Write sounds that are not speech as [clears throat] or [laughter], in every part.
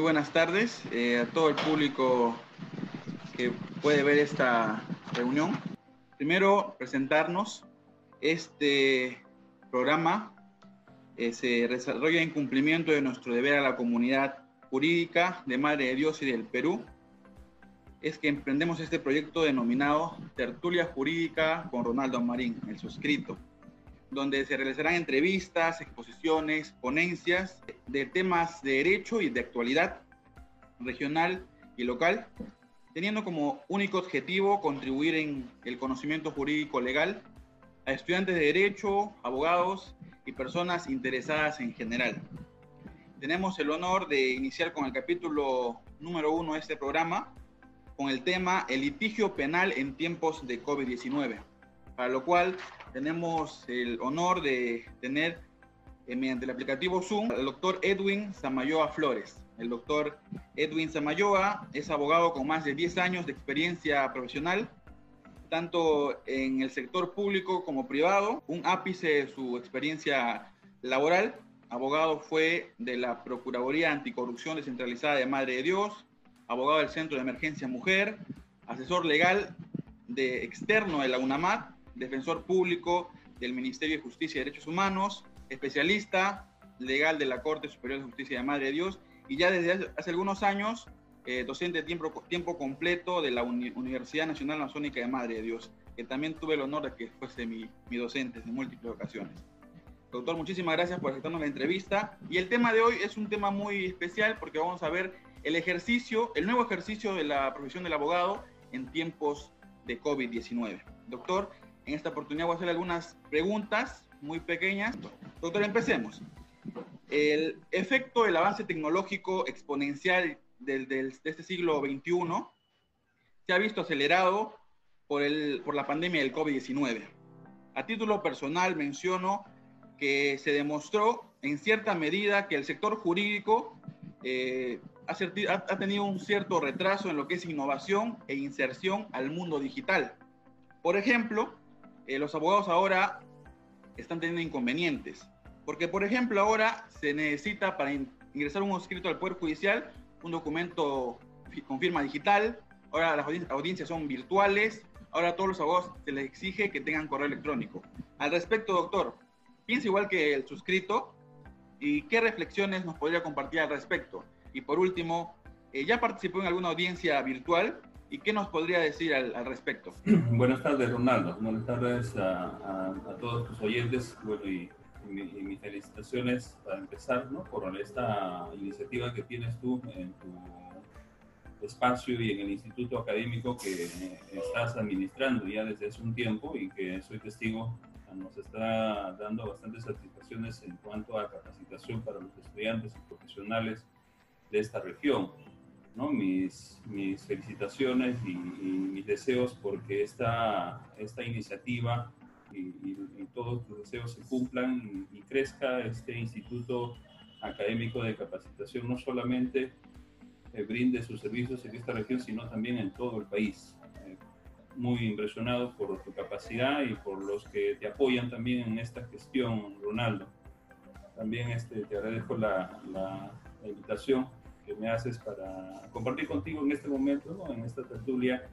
Muy buenas tardes eh, a todo el público que puede ver esta reunión. Primero, presentarnos. Este programa eh, se desarrolla en cumplimiento de nuestro deber a la comunidad jurídica de Madre de Dios y del Perú. Es que emprendemos este proyecto denominado Tertulia Jurídica con Ronaldo Marín, el suscrito donde se realizarán entrevistas, exposiciones, ponencias de temas de derecho y de actualidad regional y local, teniendo como único objetivo contribuir en el conocimiento jurídico legal a estudiantes de derecho, abogados y personas interesadas en general. Tenemos el honor de iniciar con el capítulo número uno de este programa, con el tema El litigio penal en tiempos de COVID-19, para lo cual tenemos el honor de tener eh, mediante el aplicativo Zoom al doctor Edwin Samayoa Flores. El doctor Edwin Samayoa es abogado con más de 10 años de experiencia profesional, tanto en el sector público como privado. Un ápice de su experiencia laboral. Abogado fue de la Procuraduría Anticorrupción Descentralizada de Madre de Dios, abogado del Centro de Emergencia Mujer, asesor legal de externo de la UNAMAT defensor público del Ministerio de Justicia y Derechos Humanos, especialista legal de la Corte Superior de Justicia de Madre de Dios y ya desde hace algunos años eh, docente de tiempo, tiempo completo de la Universidad Nacional Amazónica de Madre de Dios, que también tuve el honor de que fuese mi, mi docente en múltiples ocasiones. Doctor, muchísimas gracias por aceptarnos la entrevista. Y el tema de hoy es un tema muy especial porque vamos a ver el ejercicio, el nuevo ejercicio de la profesión del abogado en tiempos de COVID-19. Doctor, en esta oportunidad voy a hacer algunas preguntas muy pequeñas. Doctor, empecemos. El efecto del avance tecnológico exponencial del, de este siglo XXI se ha visto acelerado por, el, por la pandemia del COVID-19. A título personal menciono que se demostró en cierta medida que el sector jurídico eh, ha, ha, tenido un cierto retraso en lo que es innovación e inserción al mundo digital. Por ejemplo, eh, los abogados ahora están teniendo inconvenientes. Porque, por ejemplo, ahora se necesita para ingresar un escrito al Poder Judicial un documento con firma digital, ahora las audiencias son virtuales, ahora a todos los abogados se les exige que tengan correo electrónico. Al respecto, doctor, piensa igual que el suscrito y qué reflexiones nos podría compartir al respecto. Y por último, eh, ¿ya participó en alguna audiencia virtual? ¿Y qué nos podría decir al, respecto? [clears throat] Buenas tardes, Ronaldo. Buenas tardes a, todos tus oyentes. Bueno, y, mis felicitaciones para empezar, ¿no? Por esta iniciativa que tienes tú en tu espacio y en el instituto académico que estás administrando ya desde hace un tiempo y que soy testigo nos está dando bastantes satisfacciones en cuanto a capacitación para los estudiantes y profesionales de esta región. ¿No? mis, felicitaciones y, mis deseos porque esta, esta iniciativa y, todos tus deseos se cumplan y, crezca este instituto académico de capacitación, no solamente eh, brinde sus servicios en esta región, sino también en todo el país. Eh, muy impresionado por tu capacidad y por los que te apoyan también en esta gestión, Ronaldo. También este, te agradezco la, la invitación me haces para compartir contigo en este momento, en esta tertulia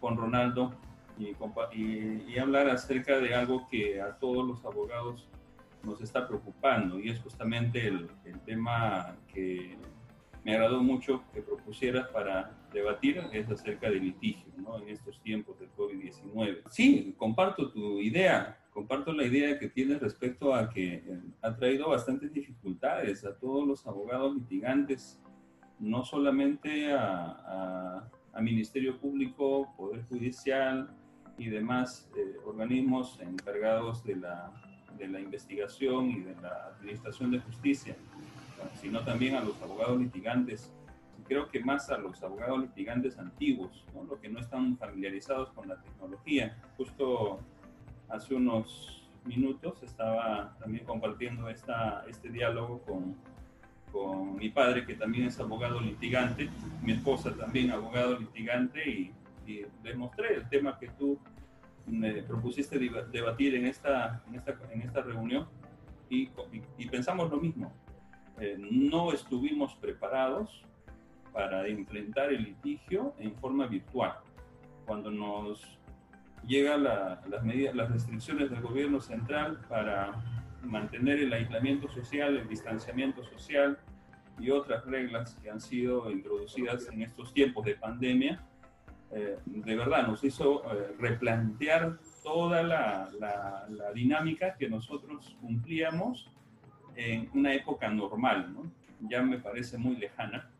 con Ronaldo y, y, hablar acerca de algo que a todos los abogados nos está preocupando y es justamente el, el tema que me agradó mucho que propusieras para debatir, es acerca del litigio ¿no? en estos tiempos del COVID-19. Sí, comparto tu idea, comparto la idea que tienes respecto a que eh, ha traído bastantes dificultades a todos los abogados litigantes no solamente a, Ministerio Público, Poder Judicial y demás eh, organismos encargados de la, de la investigación y de la administración de justicia, sino también a los abogados litigantes creo que más a los abogados litigantes antiguos, ¿no? los que no están familiarizados con la tecnología. Justo hace unos minutos estaba también compartiendo esta, este diálogo con con mi padre, que también es abogado litigante, mi esposa también abogado litigante, y, y el tema que tú me propusiste debatir en esta, en esta, en esta reunión y, y, pensamos lo mismo. Eh, no estuvimos preparados para enfrentar el litigio en forma virtual. Cuando nos llegan las medidas, las restricciones del gobierno central para mantener el aislamiento social, el distanciamiento social y otras reglas que han sido introducidas en estos tiempos de pandemia, eh, de verdad nos hizo eh, replantear toda la, la, dinámica que nosotros cumplíamos en una época normal, ¿no? Ya me parece muy lejana,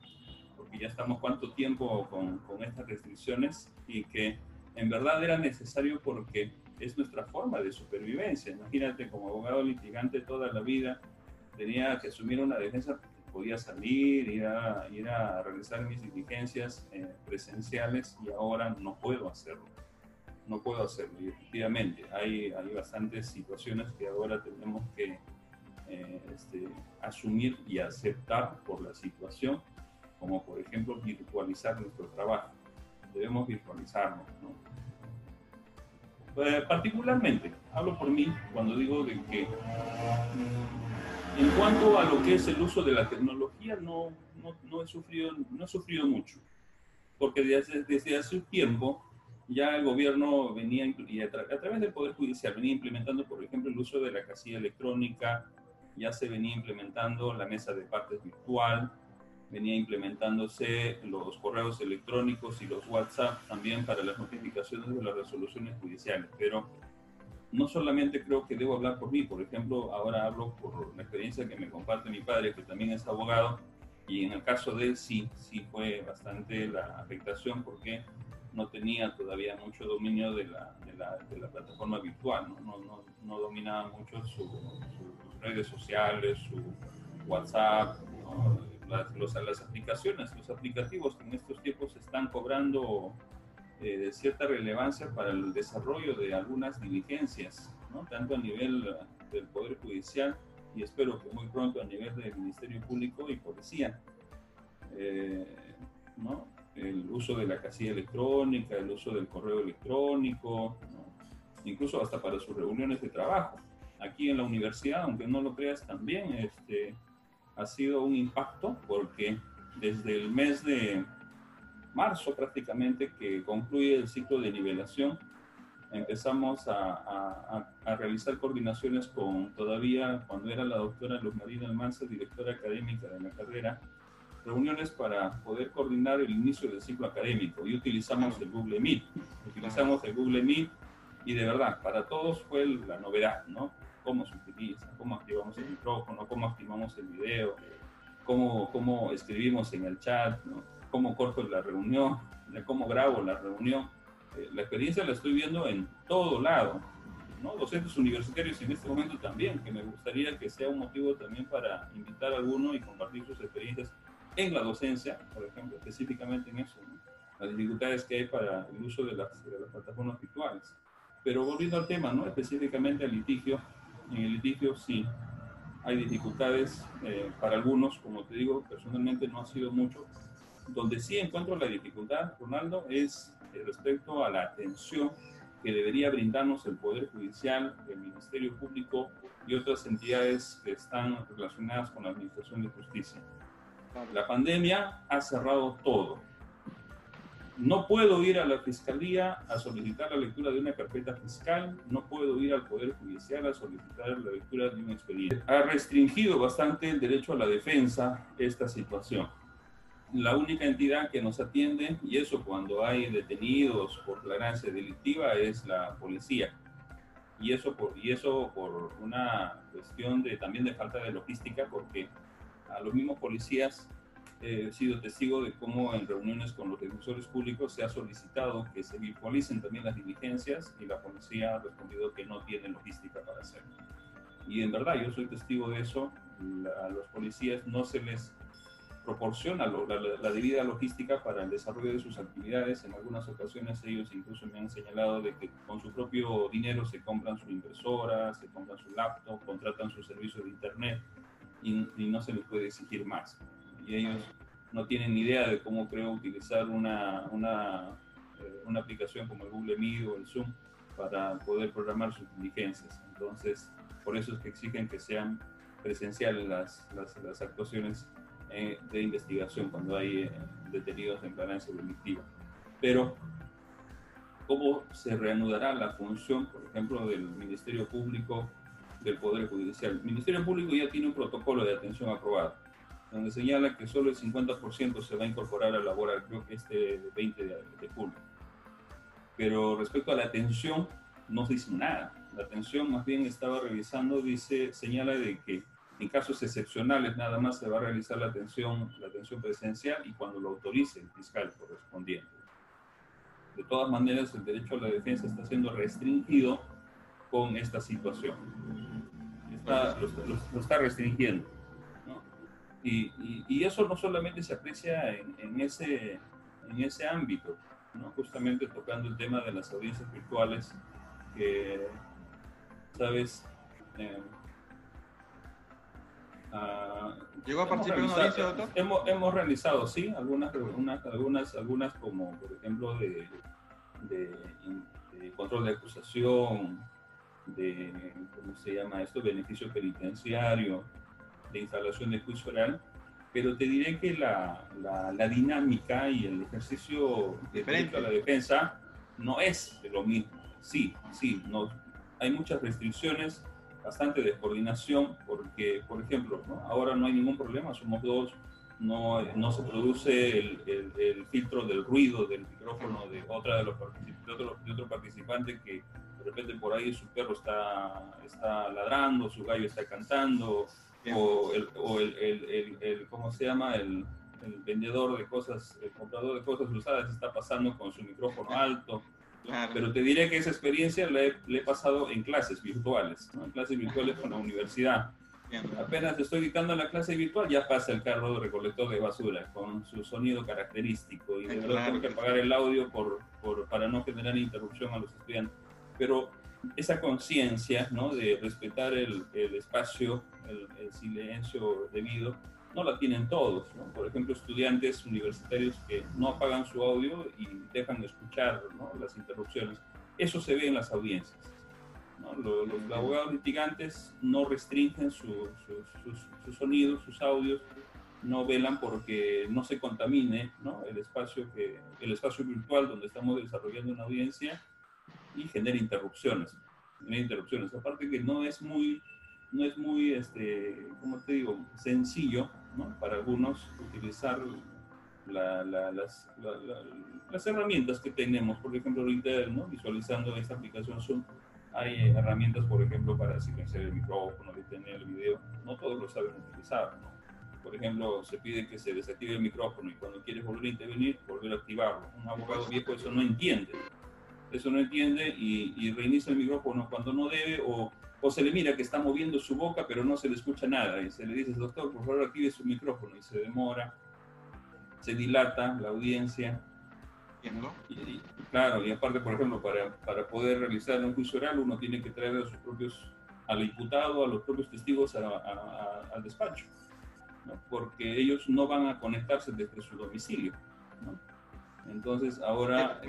porque ya estamos cuánto tiempo con, con estas restricciones y que en verdad era necesario porque es nuestra forma de supervivencia. Imagínate, como abogado litigante toda la vida, tenía que asumir una defensa, podía salir, ir a, ir a realizar mis diligencias eh, presenciales y ahora no puedo hacerlo. No puedo hacerlo. Y efectivamente, hay, hay bastantes situaciones que ahora tenemos que eh, este, asumir y aceptar por la situación, como por ejemplo virtualizar nuestro trabajo. Debemos virtualizarnos, ¿no? Eh, particularmente, hablo por mí cuando digo de que mm, en cuanto a lo que es el uso de la tecnología, no, no, he, sufrido, no he sufrido mucho, porque desde, desde hace un tiempo ya el gobierno venía, y a, través del Poder Judicial, venía implementando, por ejemplo, el uso de la casilla electrónica, ya se venía implementando la mesa de partes virtual, venía implementándose los correos electrónicos y los WhatsApp también para las notificaciones de las resoluciones judiciales. Pero no solamente creo que debo hablar por mí, por ejemplo, ahora hablo por la experiencia que me comparte mi padre, que también es abogado, y en el caso de él sí, sí fue bastante la afectación porque no tenía todavía mucho dominio de la, de la, de la plataforma virtual, ¿no? No, no, no dominaba mucho su, sus redes sociales, su WhatsApp, las, las aplicaciones, los aplicativos que en estos tiempos están cobrando eh, cierta relevancia para el desarrollo de algunas diligencias, ¿no? tanto a nivel del Poder Judicial y espero que muy pronto a nivel del Ministerio Público y Policía. Eh, ¿no? El uso de la casilla electrónica, el uso del correo electrónico, incluso hasta para sus reuniones de trabajo. Aquí en la universidad, aunque no lo creas también, este, ha sido un impacto porque desde el mes de marzo prácticamente que concluye el ciclo de nivelación, empezamos a, a, realizar coordinaciones con todavía cuando era la doctora Luz Marina Almanza, directora académica de la carrera, reuniones para poder coordinar el inicio del ciclo académico y utilizamos el Google Meet. Utilizamos el Google Meet y de verdad, para todos fue la novedad, ¿no? Cómo se utiliza, cómo activamos el micrófono, cómo activamos el video, cómo, cómo escribimos en el chat, cómo corto la reunión, [laughs] cómo grabo la reunión. Eh, la experiencia la estoy viendo en todo lado, ¿no? docentes universitarios en este momento también, que me gustaría que sea un motivo también para invitar a alguno y compartir sus experiencias en la docencia, por ejemplo, específicamente en eso, las dificultades que hay para el uso de las, de las plataformas virtuales. Pero volviendo al tema, ¿no? específicamente al litigio, en el litigio sí hay dificultades eh, para algunos, como te digo, personalmente no ha sido mucho. Donde sí encuentro la dificultad, Ronaldo, es respecto a la atención que debería brindarnos el Poder Judicial, el Ministerio Público y otras entidades que están relacionadas con la Administración de Justicia. La pandemia ha cerrado todo no puedo ir a la fiscalía a solicitar la lectura de una carpeta fiscal, no puedo ir al Poder Judicial a solicitar la lectura de un expediente. Ha restringido bastante el derecho a la defensa esta situación. La única entidad que nos atiende, y eso cuando hay detenidos por flagrancia delictiva, es la policía. Y eso por, y eso por una cuestión de, también de falta de logística, porque a los mismos policías he sido testigo de cómo en reuniones con los defensores públicos se ha solicitado que se virtualicen también las diligencias y la policía ha respondido que no tiene logística para hacerlo. Y en verdad, yo soy testigo de eso. a los policías no se les proporciona la, debida logística para el desarrollo de sus actividades. En algunas ocasiones ellos incluso me han señalado de que con su propio dinero se compran su impresora, se compran su laptop, contratan su servicio de internet y, y no se les puede exigir más y ellos no tienen ni idea de cómo creo utilizar una, una, eh, una aplicación como el Google Meet o el Zoom para poder programar sus diligencias. Entonces, por eso es que exigen que sean presenciales las, las, las actuaciones eh, de investigación cuando hay eh, detenidos en planancia delictiva. Pero, ¿cómo se reanudará la función, por ejemplo, del Ministerio Público, del Poder Judicial? El Ministerio Público ya tiene un protocolo de atención aprobado, donde señala que solo el 50% se va a incorporar a laboral, que este 20 de, de julio. Pero respecto a la atención, no hizo nada. La atención más bien estaba revisando, dice, señala de que en casos excepcionales nada más se va a realizar la atención, la atención presencial y cuando lo autorice el fiscal correspondiente. De todas maneras, el derecho a la defensa está siendo restringido con esta situación. lo, está restringiendo. Y, y, eso no solamente se aprecia en, en, ese, en ese ámbito, ¿no? justamente tocando el tema de las audiencias virtuales, que, ¿sabes? Eh, Uh, ¿Llegó a participar en una audiencia, doctor? Hemos, hemos, realizado, sí, algunas, algunas, algunas, algunas como por ejemplo de, de, de, control de acusación, de, ¿cómo se llama esto? Beneficio penitenciario, de instalación de juicio oral, pero te diré que la, la, la dinámica y el ejercicio de derecho a la defensa no es lo mismo. Sí, sí, no, hay muchas restricciones bastante descoordinación porque, por ejemplo, ahora no hay ningún problema, somos dos, no, no se produce el, el, filtro del ruido del micrófono de, otra de, los de, otro, de otro participante que de repente por ahí su perro está, está ladrando, su gallo está cantando, o, el, o el, el, ¿cómo se llama? El, el vendedor de cosas, el comprador de cosas usadas está pasando con su micrófono alto. Pero te diré que esa experiencia la he, pasado en clases virtuales, en clases virtuales con la universidad. Apenas estoy dictando la clase virtual, ya pasa el carro de recolector de basura con su sonido característico y de verdad tengo que apagar el audio por, por, para no generar interrupción a los estudiantes. Pero esa conciencia ¿no? de respetar el, el espacio, el, el silencio debido, no la tienen todos. Por ejemplo, estudiantes universitarios que no apagan su audio y dejan de escuchar las interrupciones. Eso se ve en las audiencias. Los, abogados litigantes no restringen sus sonidos, sus audios, no velan porque no se contamine El, espacio que, el espacio virtual donde estamos desarrollando una audiencia y genera interrupciones. Genera interrupciones. Aparte que no es muy no es muy, este, como te digo, sencillo ¿no? para algunos utilizar la, las, las, herramientas que tenemos. Por ejemplo, ahorita ¿no? visualizando esta aplicación Zoom, hay herramientas, por ejemplo, para silenciar el micrófono, detener el video. No todos lo saben utilizar. ¿no? Por ejemplo, se pide que se desactive el micrófono y cuando quieres volver a intervenir, volver a activarlo. Un abogado viejo eso no entiende. Eso no entiende y, y reinicia el micrófono cuando no debe o o se le mira que está moviendo su boca pero no se le escucha nada y se le dice, doctor, por favor active su micrófono y se demora, se dilata la audiencia. Y, claro, y aparte, por ejemplo, para, para, poder realizar un juicio oral uno tiene que traer a sus propios, al imputado, a los propios testigos al despacho, porque ellos no van a conectarse desde su domicilio. Entonces, ahora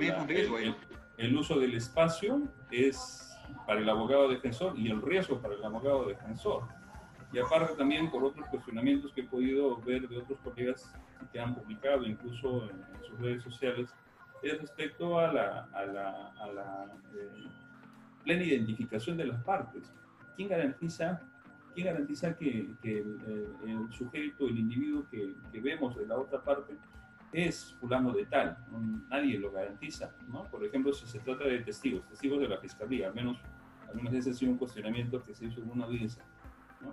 el uso del espacio es para el abogado defensor y el riesgo para el abogado defensor. Y aparte también por otros cuestionamientos que he podido ver de otros colegas que han publicado incluso en, sus redes sociales, es respecto a la, a la, a la eh, plena identificación de las partes. ¿Quién garantiza, quién garantiza que, que el, el, sujeto, el individuo que, que vemos de la otra parte, es fulano de tal, nadie lo garantiza, ¿no? Por ejemplo, si se trata de testigos, testigos de la fiscalía, al menos, al menos ese ha sido un cuestionamiento que se hizo en una audiencia, ¿no?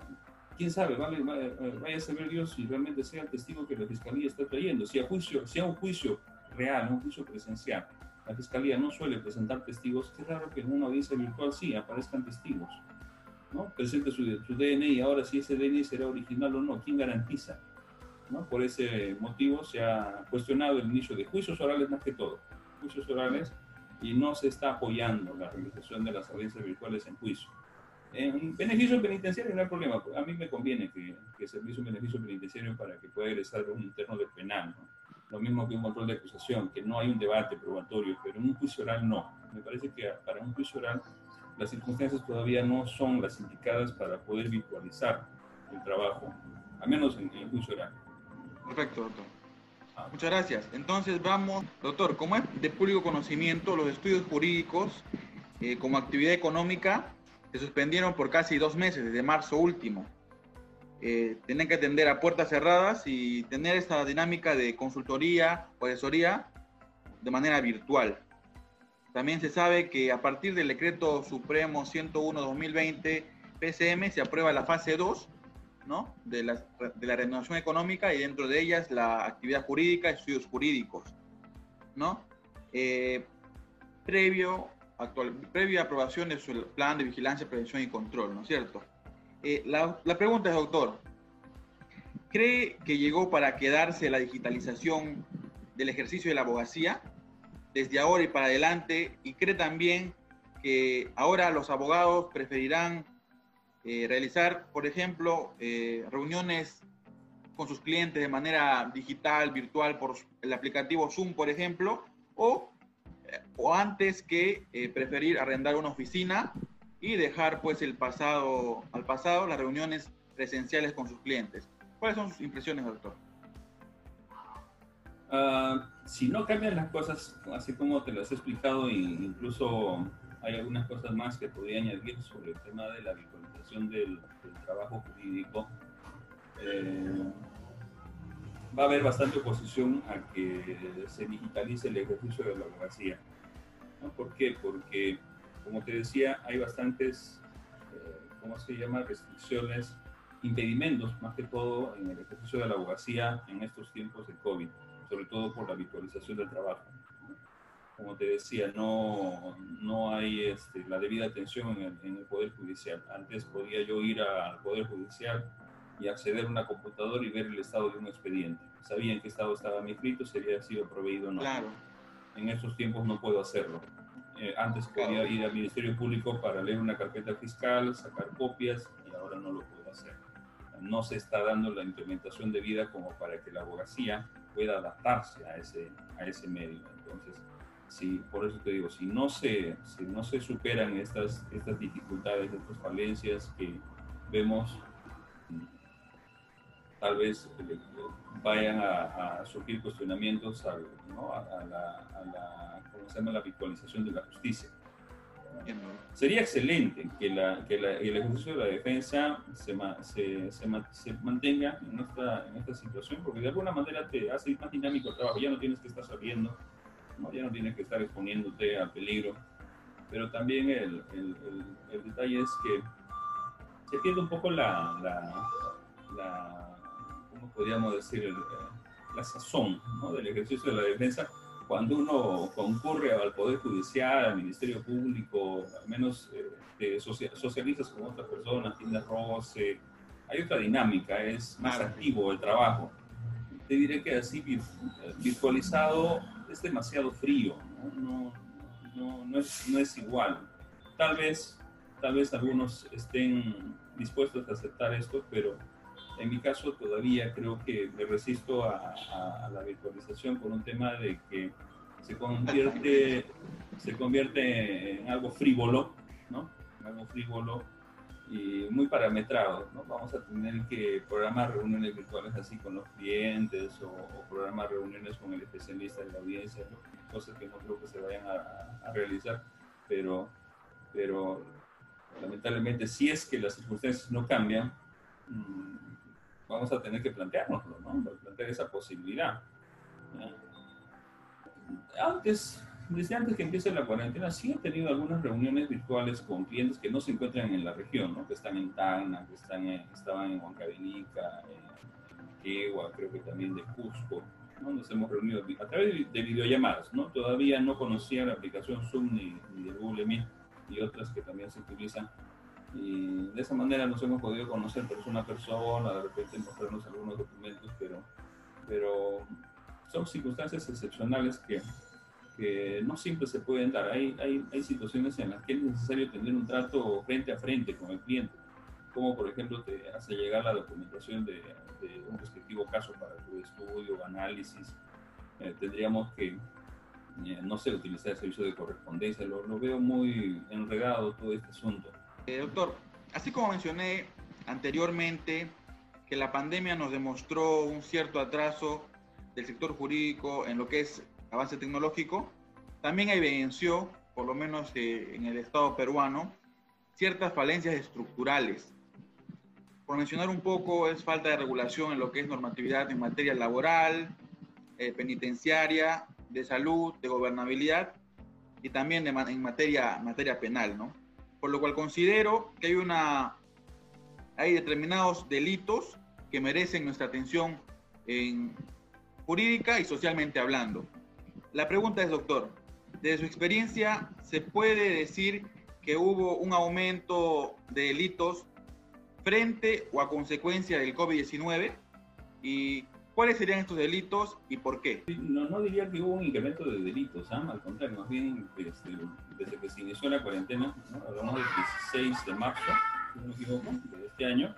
¿Quién sabe? Vale, vaya, a saber Dios si realmente sea el testigo que la fiscalía está trayendo, si a juicio, si a un juicio real, un juicio presencial, la fiscalía no suele presentar testigos, es raro que en una audiencia virtual sí aparezcan testigos, ¿no? Presente su, su DNI, ahora si ese DNI será original o no, ¿quién garantiza? Por ese motivo se ha cuestionado el inicio de juicios orales más que todo, juicios orales, y no se está apoyando la realización de las audiencias virtuales en juicio. En beneficio penitenciario no hay problema, a mí me conviene que, que se un beneficio penitenciario para que pueda egresar un interno de penal, lo mismo que un control de acusación, que no hay un debate probatorio, pero en un juicio oral no. Me parece que para un juicio oral las circunstancias todavía no son las indicadas para poder virtualizar el trabajo, al menos en el juicio oral. Perfecto, doctor. Ah. Muchas gracias. Entonces vamos, doctor, como es de público conocimiento, los estudios jurídicos eh, como actividad económica se suspendieron por casi dos meses, desde marzo último. Eh, tienen que atender a puertas cerradas y tener esta dinámica de consultoría o asesoría de manera virtual. También se sabe que a partir del decreto supremo 101-2020 PCM se aprueba la fase 2 ¿no? de, la, de la renovación económica y dentro de ellas la actividad jurídica, estudios jurídicos. ¿no? Eh, previo, actual, previa aprobación de su plan de vigilancia, prevención y control, ¿no es cierto? Eh, la, la pregunta es, doctor, ¿cree que llegó para quedarse la digitalización del ejercicio de la abogacía desde ahora y para adelante? ¿Y cree también que ahora los abogados preferirán eh, realizar, por ejemplo, eh, reuniones con sus clientes de manera digital, virtual, por el aplicativo Zoom, por ejemplo, o, o antes que preferir arrendar una oficina y dejar pues el pasado al pasado, las reuniones presenciales con sus clientes. ¿Cuáles son sus impresiones, doctor? Uh, si no cambian las cosas, así como te las he explicado, e incluso hay algunas cosas más que podría añadir sobre el tema de la virtualización del, trabajo jurídico. Eh, va a haber bastante oposición a que se digitalice el ejercicio de la abogacía. ¿no? ¿Por qué? Porque como te decía, hay bastantes, eh, ¿cómo se llama?, restricciones, impedimentos, más que todo en el ejercicio de la abogacía en estos tiempos de COVID, sobre todo por la virtualización del trabajo. Como te decía, no, no hay este, la debida atención en el, en el Poder Judicial. Antes podía yo ir al Poder Judicial y acceder a una computadora y ver el estado de un expediente. Sabía en qué estado estaba mi escrito, si había sido proveído o no. Claro. En estos tiempos no puedo hacerlo. Eh, antes podía ir al Ministerio Público para leer una carpeta fiscal, sacar copias y ahora no lo puedo hacer. No se está dando la implementación de vida como para que la abogacía pueda adaptarse a ese, a ese medio. Entonces, sí, por eso te digo, si no se, si no se superan estas, estas dificultades, estas falencias que vemos, tal vez eh, vayan a, surgir cuestionamientos a, la se llama la virtualización de la justicia. Sería excelente que, la, que la, el ejercicio de la defensa se, se, se, mantenga en esta, en esta situación, porque de alguna manera te hace más dinámico el trabajo. Ya no tienes que estar saliendo, ¿no? ya no tienes que estar exponiéndote al peligro. Pero también el, el, el, detalle es que se pierde un poco la, la, la ¿cómo podríamos decir? la sazón ¿no? del ejercicio de la defensa cuando uno concurre al Poder Judicial, al Ministerio Público, al menos eh, socializas con otras personas, tiendas roce, hay otra dinámica, es más activo el trabajo. Te diré que así virtualizado es demasiado frío, ¿no? No, no, es, no es igual. Tal vez, tal vez algunos estén dispuestos a aceptar esto, pero en mi caso todavía creo que me resisto a, la virtualización por un tema de que se convierte, se convierte en algo frívolo, ¿no? En algo frívolo y muy parametrado, ¿no? Vamos a tener que programar reuniones virtuales así con los clientes o, programar reuniones con el especialista de la audiencia, cosas que no creo que se vayan a, realizar, pero, pero lamentablemente si es que las circunstancias no cambian, mm, vamos a tener que planteárnoslo, ¿no? Plantear esa posibilidad. Antes, desde antes que empiece la cuarentena, sí he tenido algunas reuniones virtuales con clientes que no se encuentran en la región, ¿no? Que están en Tacna, que están estaban en Huancavelica, en Quegua, creo que también de Cusco, ¿no? Nos hemos reunido a través de videollamadas, ¿no? Todavía no conocía la aplicación Zoom ni, ni Google Meet y otras que también se utilizan y de esa manera nos hemos podido conocer persona a persona, de repente mostrarnos algunos documentos, pero, pero son circunstancias excepcionales que, que no siempre se pueden dar. Hay, hay, hay, situaciones en las que es necesario tener un trato frente a frente con el cliente, como por ejemplo te hace llegar la documentación de, de un respectivo caso para tu estudio, análisis. Eh, tendríamos que, eh, no sé, utilizar el servicio de correspondencia. Lo, lo veo muy enredado todo este asunto. Eh, doctor, así como mencioné anteriormente, que la pandemia nos demostró un cierto atraso del sector jurídico en lo que es avance tecnológico, también evidenció, por lo menos eh, en el Estado peruano, ciertas falencias estructurales. Por mencionar un poco, es falta de regulación en lo que es normatividad en materia laboral, eh, penitenciaria, de salud, de gobernabilidad y también en materia, materia penal, ¿no? Por lo cual considero que hay una hay determinados delitos que merecen nuestra atención en jurídica y socialmente hablando. La pregunta es, doctor, desde su experiencia, ¿se puede decir que hubo un aumento de delitos frente o a consecuencia del COVID-19? ¿Y cuáles serían estos delitos y por qué? No, no diría que hubo un incremento de delitos, ¿ah? al contrario, más bien este, desde que se inició la cuarentena, hablamos del 16 de marzo, si no me equivoco, de este año,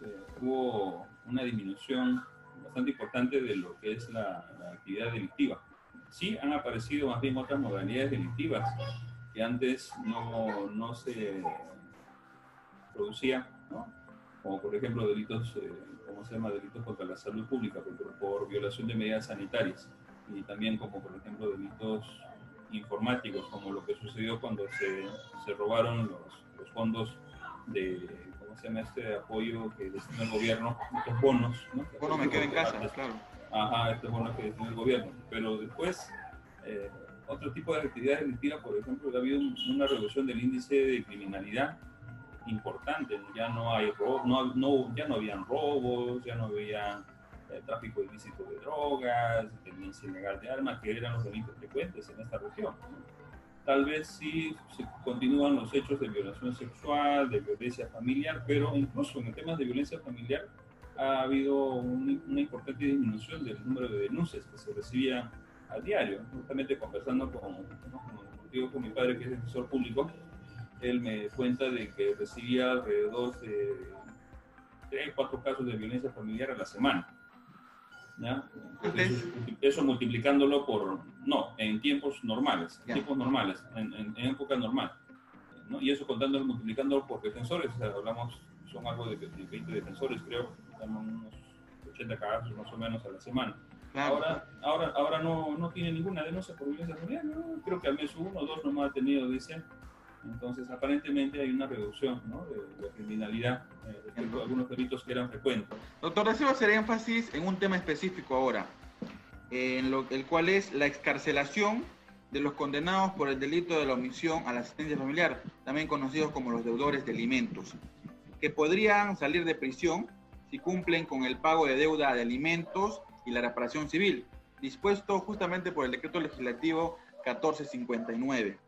eh, hubo una disminución bastante importante de lo que es la, actividad delictiva. Sí han aparecido más bien otras modalidades delictivas que antes no, no se producía, ¿no? como por ejemplo delitos, eh, ¿cómo se llama? Delitos contra la salud pública por, por, violación de medidas sanitarias y también como por ejemplo delitos informáticos, como lo que sucedió cuando se, se robaron los, los fondos de se llama este apoyo que destina el gobierno, estos bonos. ¿no? Bono me quedo en casa, claro. Ajá, estos bonos que destina el gobierno. Pero después, eh, otro tipo de actividades delictivas, por ejemplo, ha habido una reducción del índice de criminalidad importante. Ya no hay no, no, ya no habían robos, ya no había eh, tráfico ilícito de drogas, tenencia ilegal de armas, que eran los delitos frecuentes en esta región tal vez sí se continúan los hechos de violación sexual, de violencia familiar, pero incluso en el tema de violencia familiar ha habido una importante disminución del número de denuncias que se recibían a diario. Justamente conversando con, con mi padre, que es defensor público, él me cuenta de que recibía alrededor de tres, cuatro casos de violencia familiar a la semana. Eso, multiplicándolo por, no, en tiempos normales, en tiempos normales, en, en, época normal. ¿no? Y eso contándolo, multiplicándolo por defensores, o sea, hablamos, son algo de, 20 defensores, creo, unos 80 casos más o menos a la semana. Ahora, ahora, ahora no, no tiene ninguna denuncia por violencia familiar, creo que al mes uno o dos nomás ha tenido, dicen, entonces, aparentemente hay una reducción ¿no? de, la criminalidad eh, a algunos delitos que eran frecuentes. Doctor, deseo hacer énfasis en un tema específico ahora, en lo, el cual es la excarcelación de los condenados por el delito de la omisión a la asistencia familiar, también conocidos como los deudores de alimentos, que podrían salir de prisión si cumplen con el pago de deuda de alimentos y la reparación civil, dispuesto justamente por el decreto legislativo 1459.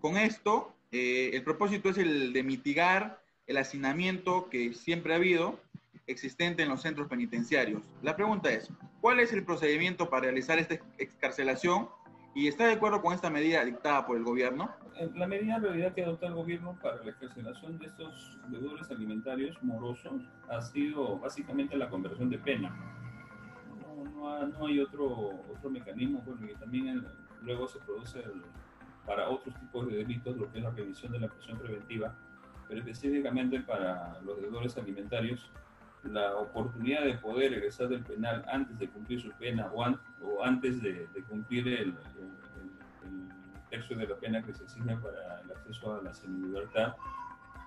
Con esto, eh, el propósito es el de mitigar el hacinamiento que siempre ha habido existente en los centros penitenciarios. La pregunta es, ¿cuál es el procedimiento para realizar esta excarcelación y está de acuerdo con esta medida dictada por el gobierno? Eh, la medida en realidad que adopta el gobierno para la excarcelación de estos deudores alimentarios morosos ha sido básicamente la conversión de pena. No, hay otro, otro mecanismo, bueno, que también luego se produce el, para otros tipos de delitos, lo que es la revisión de la prisión preventiva, pero específicamente para los deudores alimentarios, la oportunidad de poder egresar del penal antes de cumplir su pena o, o antes de, cumplir el, tercio de la pena que se exige para el acceso a la semilibertad,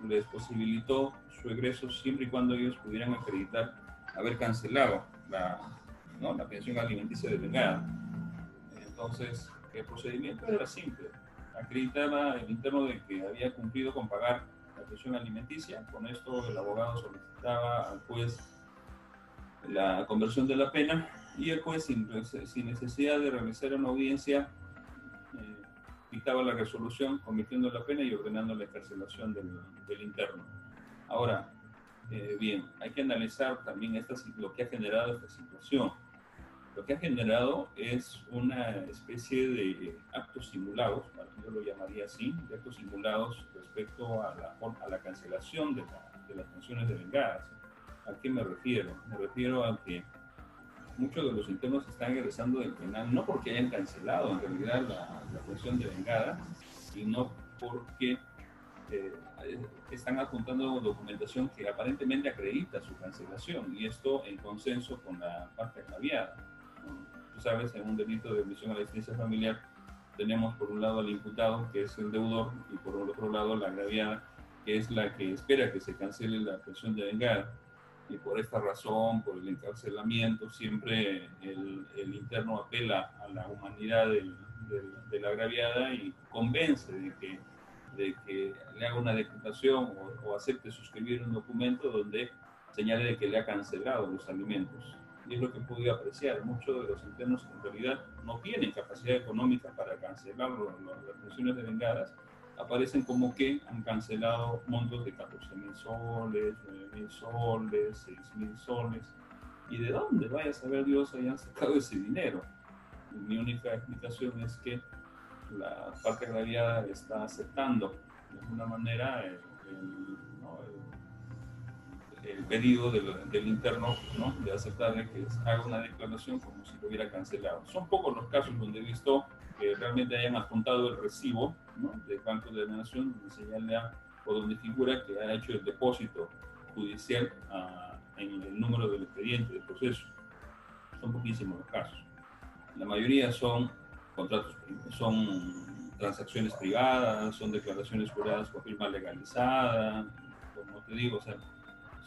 les posibilitó su egreso siempre y cuando ellos pudieran acreditar haber cancelado la, ¿no? la pensión alimenticia devengada. Entonces, el procedimiento era simple acreditaba el interno de que había cumplido con pagar la pensión alimenticia. Con esto el abogado solicitaba al juez la conversión de la pena y el juez, sin, necesidad de realizar una audiencia, eh, dictaba la resolución convirtiendo la pena y ordenando la encarcelación del, interno. Ahora, eh, bien, hay que analizar también esta, lo que ha generado esta situación lo que ha generado es una especie de actos simulados, yo lo llamaría así, de actos simulados respecto a la, a la cancelación de, de las pensiones. ¿A qué me refiero? Me refiero a que muchos de los internos están egresando del penal no porque hayan cancelado en realidad la, la pensión de vengada, sino porque eh, están adjuntando documentación que aparentemente acredita su cancelación y esto en consenso con la parte agraviada. Sabes, en un delito de omisión a la existencia familiar tenemos por un lado al imputado, que es el deudor, y por otro lado la agraviada, que es la que espera que se cancele la presión de vengada. Y por esta razón, por el encarcelamiento, siempre el, el interno apela a la humanidad de la agraviada y convence de que, de que le haga una declaración o, acepte suscribir un documento donde señale de que le ha cancelado los alimentos. Y es lo que pude apreciar. Muchos de los internos en realidad no tienen capacidad económica para cancelar las pensiones de vengadas. Aparecen como que han cancelado montos de 14 mil soles, 9 mil soles, 6 mil soles. ¿Y de dónde vaya a saber Dios hayan sacado ese dinero? mi única explicación es que la parte agraviada está aceptando de alguna manera el, pedido del, interno ¿no? de aceptarle que haga una declaración como si lo hubiera cancelado. Son pocos los casos donde he visto que realmente hayan apuntado el recibo ¿no? del Banco de la Nación donde señala o donde figura que ha hecho el depósito judicial ah, en el número del expediente del proceso. Son poquísimos los casos. La mayoría son contratos, son transacciones privadas, son declaraciones juradas por firma legalizada, como te digo, o sea,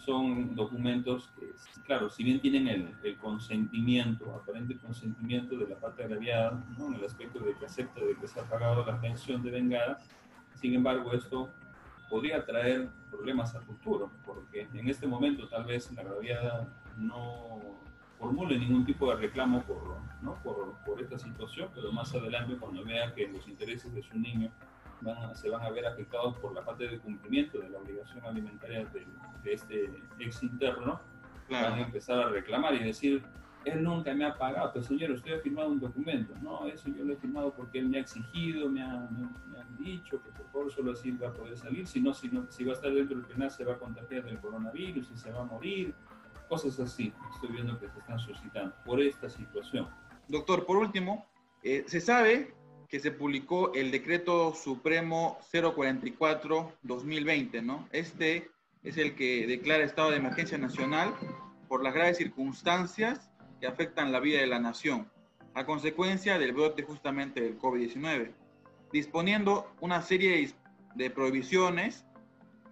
son documentos que, claro, si bien tienen el, el consentimiento, aparente consentimiento de la parte agraviada, ¿no? en el aspecto de que acepta de que se ha pagado la pensión de vengada, sin embargo, esto podría traer problemas a futuro, porque en este momento tal vez la agraviada no formule ningún tipo de reclamo por, ¿no? por, por, esta situación, pero más adelante cuando vea que los intereses de su niño van se van a ver afectados por la parte de cumplimiento de la obligación alimentaria de, de este ex interno, van a empezar a reclamar y decir, él nunca me ha pagado, pero señor, usted ha firmado un documento. No, eso yo lo he firmado porque él me ha exigido, me, ha, me, han dicho que por favor solo así va a poder salir, si no, si, no, si va a estar dentro del penal se va a contagiar del coronavirus y se va a morir Cosas así, estoy viendo que se están suscitando por esta situación. Doctor, por último, eh, se sabe que se publicó el decreto supremo 044-2020, ¿no? Este es el que declara estado de emergencia nacional por las graves circunstancias que afectan la vida de la nación, a consecuencia del brote justamente del COVID-19, disponiendo una serie de prohibiciones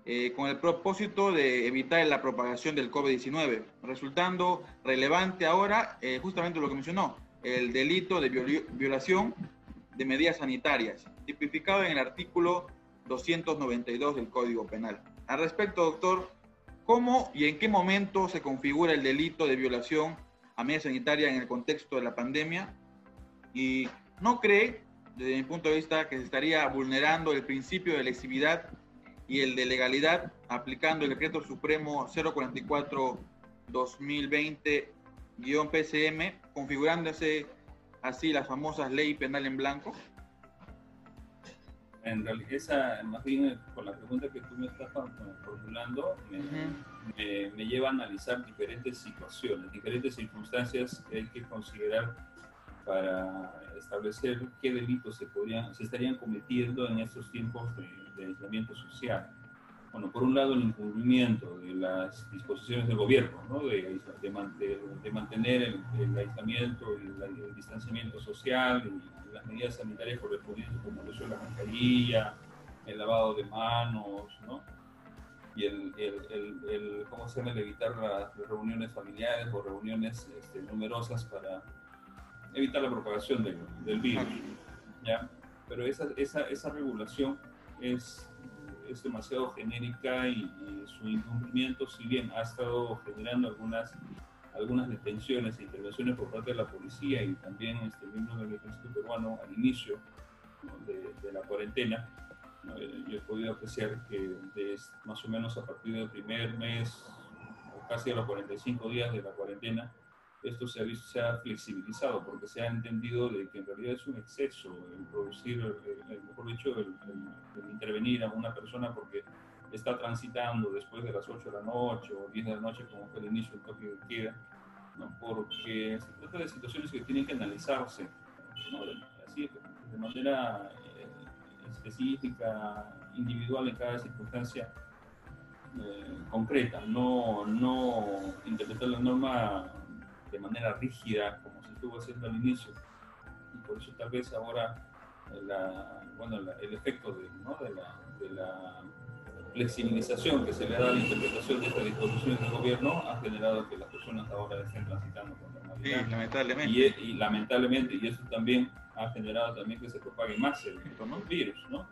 eh, con el propósito de evitar la propagación del COVID-19, resultando relevante ahora eh, justamente lo que mencionó, el delito de violación de medidas sanitarias, tipificado en el artículo 292 del Código Penal. Al respecto, doctor, ¿cómo y en qué momento se configura el delito de violación a medidas sanitarias en el contexto de la pandemia? ¿Y no cree, desde mi punto de vista, que se estaría vulnerando el principio de lesividad y el de legalidad aplicando el decreto supremo 044-2020-PCM, configurándose así las famosas ley penal en blanco? En realidad, esa, más bien con la pregunta que tú me estás formulando, me, me, lleva a analizar diferentes situaciones, diferentes circunstancias que hay que considerar para establecer qué delitos se, podrían, se estarían cometiendo en estos tiempos de, de aislamiento social. Bueno, por un lado el incumplimiento de las disposiciones del gobierno, ¿no? de, de, de, mantener el, aislamiento y el, distanciamiento social y las medidas sanitarias correspondientes como el uso de la mascarilla, el lavado de manos, ¿no? y el, el, el, ¿cómo se llama? el evitar las reuniones familiares o reuniones este, numerosas para evitar la propagación del, del virus. ¿ya? Pero esa, esa, esa regulación es, es demasiado genérica y, su incumplimiento, si bien ha estado generando algunas, algunas detenciones e intervenciones por parte de la policía y también este, miembros del ejército peruano al inicio de, la cuarentena, eh, yo he podido apreciar que más o menos a partir del primer mes o casi a los 45 días de la cuarentena, esto se ha, visto, se ha flexibilizado porque se ha entendido de que en realidad es un exceso el producir, el, mejor dicho, el, intervenir a una persona porque está transitando después de las 8 de la noche o 10 de la noche, como fue el inicio del toque de queda, ¿no? porque se trata de situaciones que tienen que analizarse ¿no? así, de manera eh, específica, individual en cada circunstancia eh, concreta, no, no interpretar la norma de manera rígida como se estuvo haciendo al inicio. Y por eso tal vez ahora la, bueno, el efecto de, ¿no? de, la, de la flexibilización que se le da a la interpretación de estas disposiciones del gobierno ha generado que las personas ahora estén transitando con normalidad. Sí, lamentablemente. Y, y, lamentablemente, y eso también ha generado también que se propague más el, el virus, ¿no?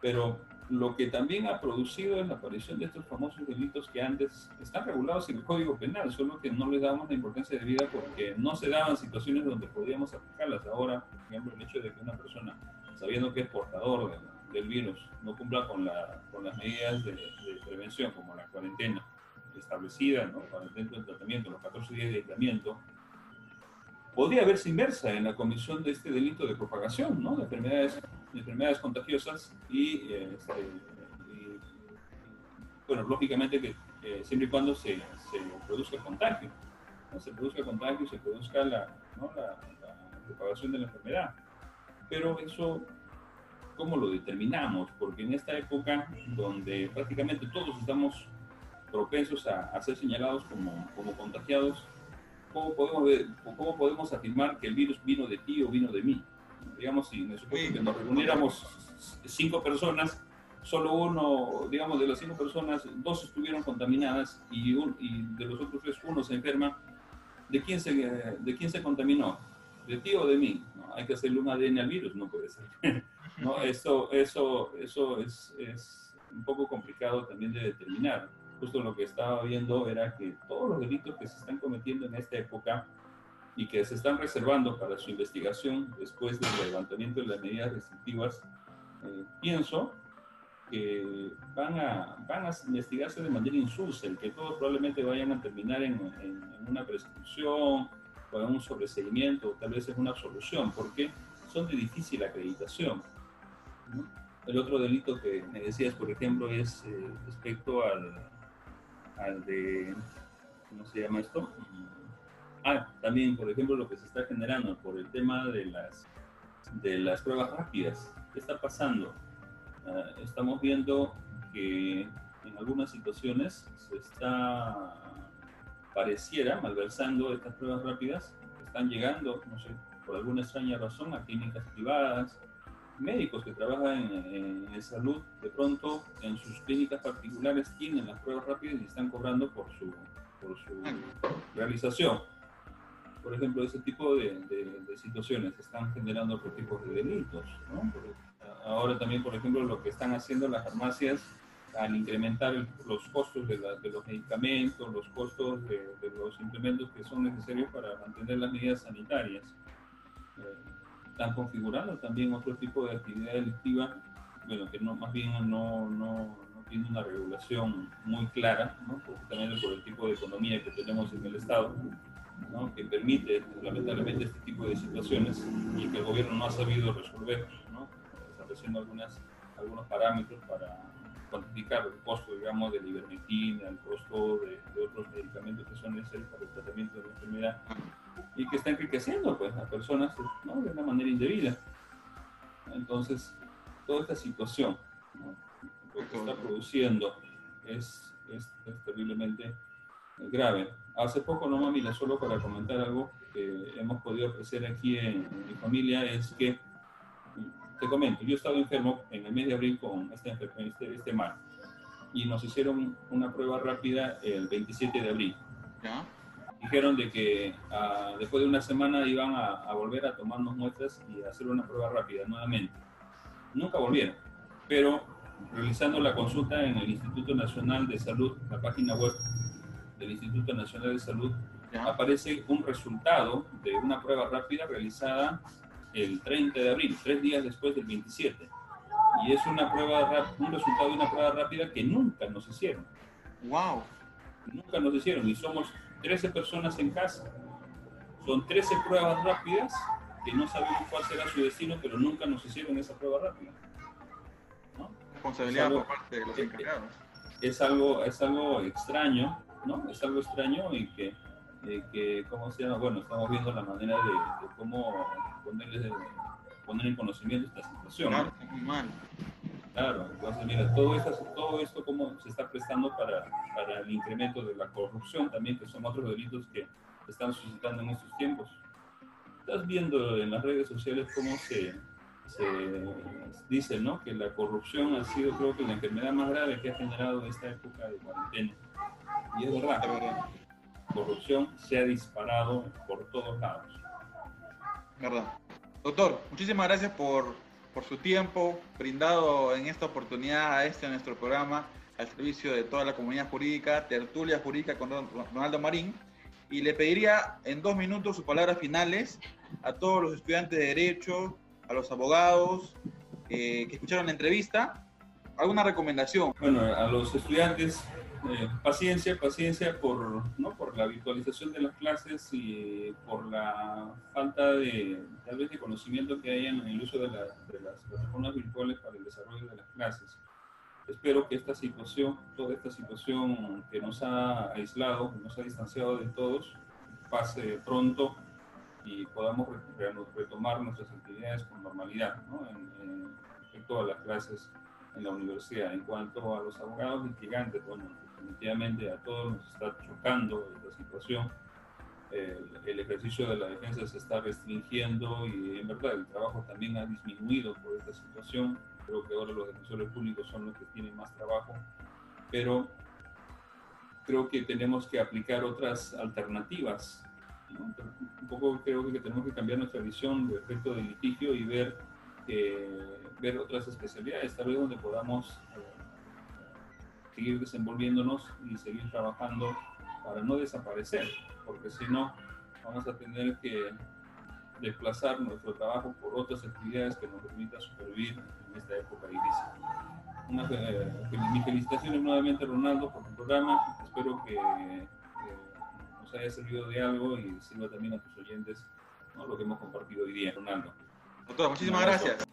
Pero lo que también ha producido es la aparición de estos famosos delitos que antes están regulados en el Código Penal, solo que no les dábamos la importancia de vida porque no se daban situaciones donde podíamos aplicarlas. Ahora, por ejemplo, el hecho de que una persona, sabiendo que es portador del virus, no cumpla con, la, con las medidas de, de, prevención, como la cuarentena establecida, ¿no? dentro del tratamiento, los 14 días de aislamiento, podría verse inversa en la comisión de este delito de propagación, ¿no? De enfermedades, de enfermedades contagiosas y, este, y, bueno, lógicamente que eh, siempre y cuando se, se produzca contagio, ¿no? se produzca contagio, se produzca la, ¿no? la, la, propagación de la enfermedad. Pero eso, ¿cómo lo determinamos? Porque en esta época donde prácticamente todos estamos propensos a, a ser señalados como, como contagiados, ¿cómo podemos, cómo podemos afirmar que el virus vino de ti o vino de mí? Digamos, si supuesto que nos reuniéramos cinco personas, solo uno, digamos, de las cinco personas, dos estuvieron contaminadas y, un, y de los otros tres, uno se enferma, ¿de quién se, de quién se contaminó? ¿De ti o de mí? ¿No? Hay que hacerle un ADN al virus, no puede ser. [laughs] ¿No? Eso, eso, eso es, es un poco complicado también de determinar justo lo que estaba viendo era que todos los delitos que se están cometiendo en esta época y que se están reservando para su investigación después del levantamiento de las medidas restrictivas, eh, pienso que van a, van a investigarse de manera insulsa, el que todos probablemente vayan a terminar en, en, en una prescripción o en un sobreseguimiento, o tal vez en una absolución, porque son de difícil acreditación. ¿no? El otro delito que me decías, por ejemplo, es eh, respecto al, al de, ¿cómo se llama esto? Ah, también, por ejemplo, lo que se está generando por el tema de las, de las pruebas rápidas. ¿Qué está pasando? Uh, estamos viendo que en algunas situaciones se está, pareciera, malversando estas pruebas rápidas, están llegando, no sé, por alguna extraña razón, a clínicas privadas, médicos que trabajan en, en, salud, de pronto en sus clínicas particulares tienen las pruebas rápidas y están cobrando por su, por su realización. Por ejemplo, ese tipo de, de, de situaciones están generando otro tipo de delitos. ¿no? Ahora también, por ejemplo, lo que están haciendo las farmacias al incrementar los costos de, la, de, los medicamentos, los costos de, los implementos que son necesarios para mantener las medidas sanitarias. Eh, están configurando también otro tipo de actividad delictiva, bueno, que no, más bien no, no, no tiene una regulación muy clara, ¿no? justamente por el tipo de economía que tenemos en el Estado, ¿no? que permite lamentablemente este tipo de situaciones y que el gobierno no ha sabido resolver, ¿no? estableciendo algunas, algunos parámetros para cuantificar el costo, digamos, de la ivermectina, el costo de, de, otros medicamentos que son necesarios para el tratamiento de la enfermedad y que está enriqueciendo pues, a personas ¿no? de una manera indebida. Entonces, toda esta situación, ¿no? lo que está produciendo es, es, es terriblemente grave. Hace poco, no mami, solo para comentar algo que hemos podido ofrecer aquí en, en mi familia es que te comento, yo he estado enfermo en el mes de abril con este, este, este mal y nos hicieron una prueba rápida el 27 de abril. ¿Ya? Dijeron de que uh, después de una semana iban a, a, volver a tomarnos muestras y hacer una prueba rápida nuevamente. Nunca volvieron, pero realizando la consulta en el Instituto Nacional de Salud, la página web del Instituto Nacional de Salud, ¿Ya? aparece un resultado de una prueba rápida realizada el 30 de abril, tres días después del 27. Y es una prueba, un resultado de una prueba rápida que nunca nos hicieron. ¡Wow! Nunca nos hicieron y somos 13 personas en casa. Son 13 pruebas rápidas que no sabemos cuál será su destino, pero nunca nos hicieron esa prueba rápida. ¿no? Responsabilidad algo, por parte de los encargados. Es algo, es algo extraño, ¿no? Es algo extraño y que eh, que, ¿cómo se llama? Bueno, estamos viendo la manera de, de cómo ponerles, de poner en conocimiento esta situación. Claro, está muy mal. Claro, entonces mira, todo esto, todo esto cómo se está prestando para, para el incremento de la corrupción también, que son otros delitos que están suscitando en estos tiempos. Estás viendo en las redes sociales cómo se, se dice, ¿no? Que la corrupción ha sido, creo que, la enfermedad más grave que ha generado esta época de cuarentena. Y es verdad, corrupción se ha disparado por todos lados. verdad. Doctor, muchísimas gracias por, por su tiempo brindado en esta oportunidad a este nuestro programa al servicio de toda la comunidad jurídica, tertulia jurídica con Ron- Ronaldo Marín. Y le pediría en dos minutos sus palabras finales a todos los estudiantes de Derecho, a los abogados eh, que escucharon la entrevista. ¿Alguna recomendación? Bueno, a los estudiantes, eh, paciencia, paciencia por, ¿no? por la virtualización de las clases y por la falta de, tal vez, de conocimiento que hay en el uso de, la- de las plataformas virtuales para el desarrollo de las clases. Espero que esta situación, toda esta situación que nos ha aislado, que nos ha distanciado de todos, pase pronto y podamos re- re- retomar nuestras actividades con normalidad, ¿no? en, en respecto a las clases en la universidad. En cuanto a los abogados litigantes, bueno, definitivamente a todos nos está chocando esta situación. El, el ejercicio de la defensa se está restringiendo y en verdad el trabajo también ha disminuido por esta situación. Creo que ahora los defensores públicos son los que tienen más trabajo, pero creo que tenemos que aplicar otras alternativas. ¿no? Un poco creo que tenemos que cambiar nuestra visión respecto del litigio y ver eh, ver otras especialidades, tal vez donde podamos eh, seguir desenvolviéndonos y seguir trabajando para no desaparecer, porque si no, vamos a tener que desplazar nuestro trabajo por otras actividades que nos permitan supervivir en esta época difícil. Eh, mis felicitaciones nuevamente, Ronaldo, por tu programa. Espero que eh, nos haya servido de algo y sirva también a tus oyentes ¿no? lo que hemos compartido hoy día, Ronaldo. Doctor, muchísimas gracias.